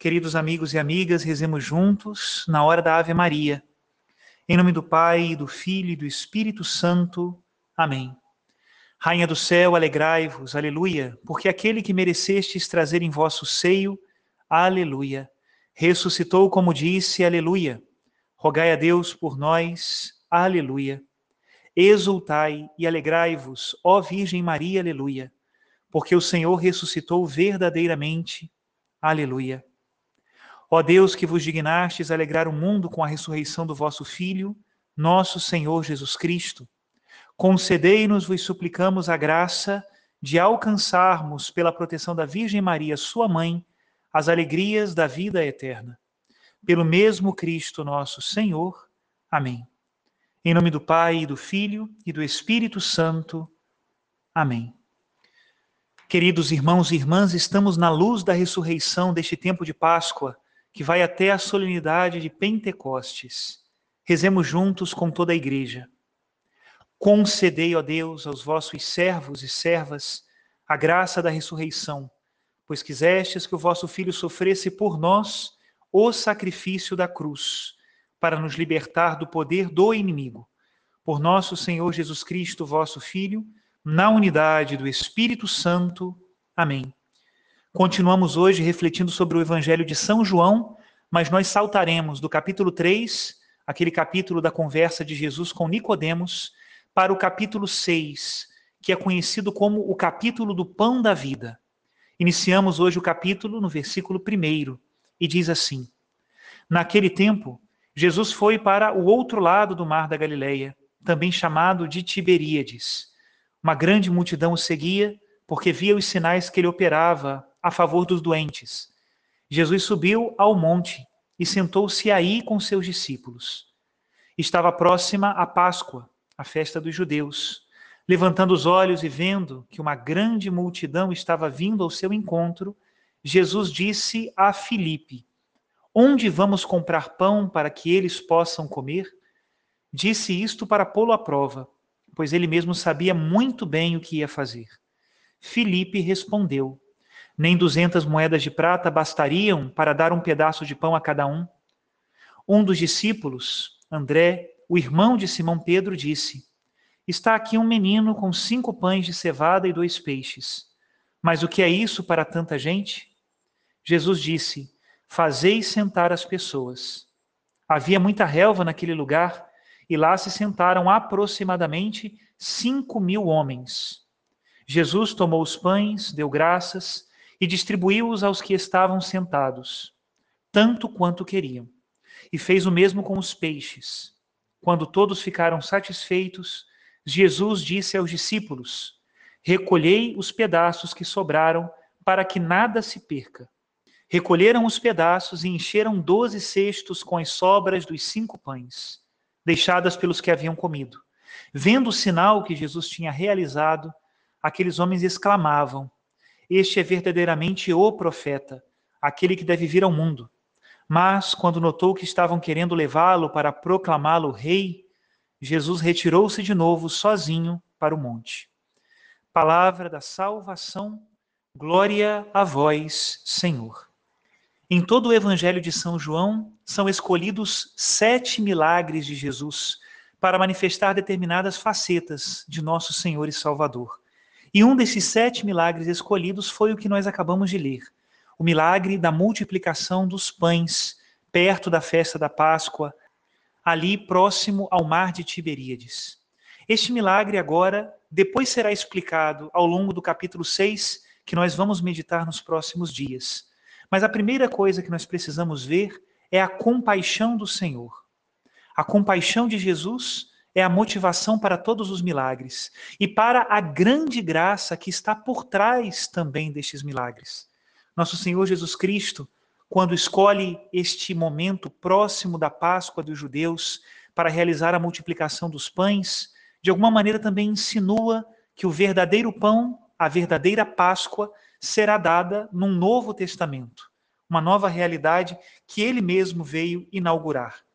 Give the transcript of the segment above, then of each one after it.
Queridos amigos e amigas, rezemos juntos na hora da Ave Maria. Em nome do Pai, do Filho e do Espírito Santo. Amém. Rainha do céu, alegrai-vos, aleluia, porque aquele que merecestes trazer em vosso seio, aleluia, ressuscitou como disse, aleluia. Rogai a Deus por nós, aleluia. Exultai e alegrai-vos, ó Virgem Maria, aleluia, porque o Senhor ressuscitou verdadeiramente, aleluia. Ó Deus, que vos dignastes alegrar o mundo com a ressurreição do vosso Filho, nosso Senhor Jesus Cristo, concedei-nos, vos suplicamos, a graça de alcançarmos, pela proteção da Virgem Maria, sua mãe, as alegrias da vida eterna. Pelo mesmo Cristo nosso Senhor. Amém. Em nome do Pai, e do Filho e do Espírito Santo. Amém. Queridos irmãos e irmãs, estamos na luz da ressurreição deste tempo de Páscoa que vai até a solenidade de Pentecostes. Rezemos juntos com toda a igreja. Concedei, ó Deus, aos vossos servos e servas a graça da ressurreição, pois quisestes que o vosso Filho sofresse por nós o sacrifício da cruz, para nos libertar do poder do inimigo. Por nosso Senhor Jesus Cristo, vosso Filho, na unidade do Espírito Santo. Amém. Continuamos hoje refletindo sobre o Evangelho de São João, mas nós saltaremos do capítulo 3, aquele capítulo da conversa de Jesus com Nicodemos, para o capítulo 6, que é conhecido como o capítulo do pão da vida. Iniciamos hoje o capítulo no versículo 1 e diz assim: Naquele tempo, Jesus foi para o outro lado do mar da Galileia, também chamado de Tiberíades. Uma grande multidão o seguia, porque via os sinais que ele operava a favor dos doentes. Jesus subiu ao monte e sentou-se aí com seus discípulos. Estava próxima a Páscoa, a festa dos judeus. Levantando os olhos e vendo que uma grande multidão estava vindo ao seu encontro, Jesus disse a Filipe: Onde vamos comprar pão para que eles possam comer? Disse isto para pô-lo à prova, pois ele mesmo sabia muito bem o que ia fazer. Filipe respondeu: nem duzentas moedas de prata bastariam para dar um pedaço de pão a cada um. Um dos discípulos, André, o irmão de Simão Pedro, disse: Está aqui um menino com cinco pães de cevada e dois peixes. Mas o que é isso para tanta gente? Jesus disse: Fazei sentar as pessoas. Havia muita relva naquele lugar e lá se sentaram aproximadamente cinco mil homens. Jesus tomou os pães, deu graças e distribuiu-os aos que estavam sentados, tanto quanto queriam. E fez o mesmo com os peixes. Quando todos ficaram satisfeitos, Jesus disse aos discípulos: Recolhei os pedaços que sobraram, para que nada se perca. Recolheram os pedaços e encheram doze cestos com as sobras dos cinco pães, deixadas pelos que haviam comido. Vendo o sinal que Jesus tinha realizado, aqueles homens exclamavam: este é verdadeiramente o profeta, aquele que deve vir ao mundo. Mas, quando notou que estavam querendo levá-lo para proclamá-lo rei, Jesus retirou-se de novo sozinho para o monte. Palavra da salvação, glória a vós, Senhor. Em todo o Evangelho de São João, são escolhidos sete milagres de Jesus para manifestar determinadas facetas de nosso Senhor e Salvador. E um desses sete milagres escolhidos foi o que nós acabamos de ler: o milagre da multiplicação dos pães, perto da festa da Páscoa, ali próximo ao mar de Tiberíades. Este milagre agora, depois será explicado ao longo do capítulo 6, que nós vamos meditar nos próximos dias. Mas a primeira coisa que nós precisamos ver é a compaixão do Senhor. A compaixão de Jesus é a motivação para todos os milagres e para a grande graça que está por trás também destes milagres. Nosso Senhor Jesus Cristo, quando escolhe este momento próximo da Páscoa dos judeus para realizar a multiplicação dos pães, de alguma maneira também insinua que o verdadeiro pão, a verdadeira Páscoa, será dada num novo testamento, uma nova realidade que ele mesmo veio inaugurar.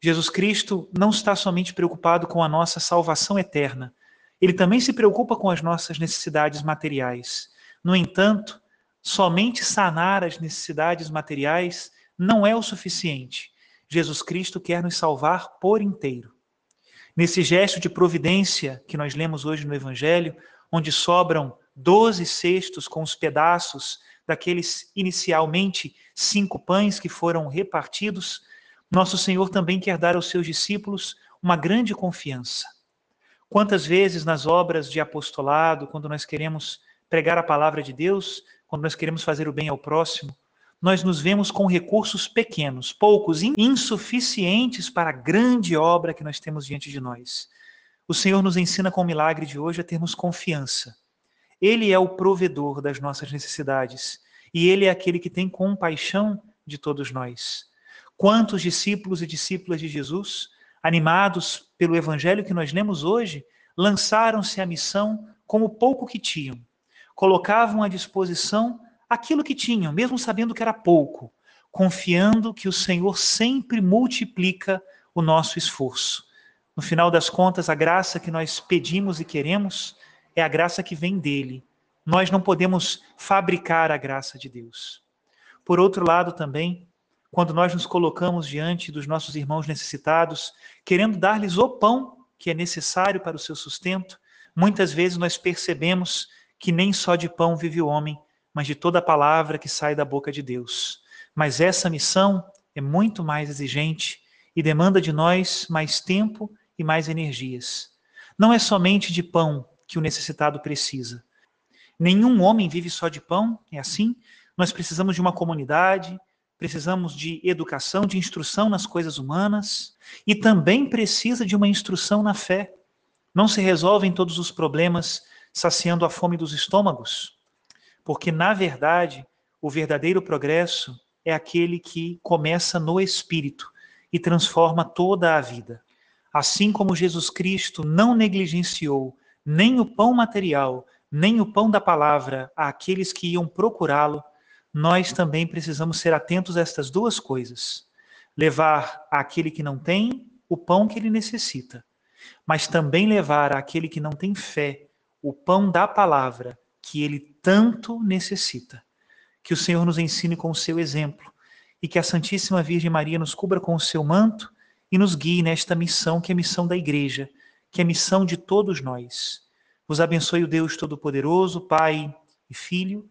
Jesus Cristo não está somente preocupado com a nossa salvação eterna, ele também se preocupa com as nossas necessidades materiais. No entanto, Somente sanar as necessidades materiais não é o suficiente. Jesus Cristo quer nos salvar por inteiro. Nesse gesto de providência que nós lemos hoje no Evangelho, onde sobram doze cestos com os pedaços daqueles inicialmente cinco pães que foram repartidos, nosso Senhor também quer dar aos seus discípulos uma grande confiança. Quantas vezes nas obras de apostolado, quando nós queremos pregar a palavra de Deus, quando nós queremos fazer o bem ao próximo, nós nos vemos com recursos pequenos, poucos, insuficientes para a grande obra que nós temos diante de nós. O Senhor nos ensina com o milagre de hoje a termos confiança. Ele é o provedor das nossas necessidades e ele é aquele que tem compaixão de todos nós. Quantos discípulos e discípulas de Jesus, animados pelo evangelho que nós lemos hoje, lançaram-se à missão com o pouco que tinham, colocavam à disposição aquilo que tinham, mesmo sabendo que era pouco, confiando que o Senhor sempre multiplica o nosso esforço. No final das contas, a graça que nós pedimos e queremos é a graça que vem dele. Nós não podemos fabricar a graça de Deus. Por outro lado, também, quando nós nos colocamos diante dos nossos irmãos necessitados, querendo dar-lhes o pão que é necessário para o seu sustento, muitas vezes nós percebemos que nem só de pão vive o homem, mas de toda a palavra que sai da boca de Deus. Mas essa missão é muito mais exigente e demanda de nós mais tempo e mais energias. Não é somente de pão que o necessitado precisa. Nenhum homem vive só de pão, é assim? Nós precisamos de uma comunidade, precisamos de educação, de instrução nas coisas humanas e também precisa de uma instrução na fé. Não se resolvem todos os problemas saciando a fome dos estômagos. Porque, na verdade, o verdadeiro progresso é aquele que começa no espírito e transforma toda a vida. Assim como Jesus Cristo não negligenciou nem o pão material, nem o pão da palavra àqueles que iam procurá-lo, nós também precisamos ser atentos a estas duas coisas: levar àquele que não tem o pão que ele necessita, mas também levar àquele que não tem fé o pão da palavra que ele tanto necessita. Que o Senhor nos ensine com o seu exemplo e que a Santíssima Virgem Maria nos cubra com o seu manto e nos guie nesta missão que é a missão da Igreja, que é a missão de todos nós. Vos abençoe o Deus Todo-Poderoso, Pai e Filho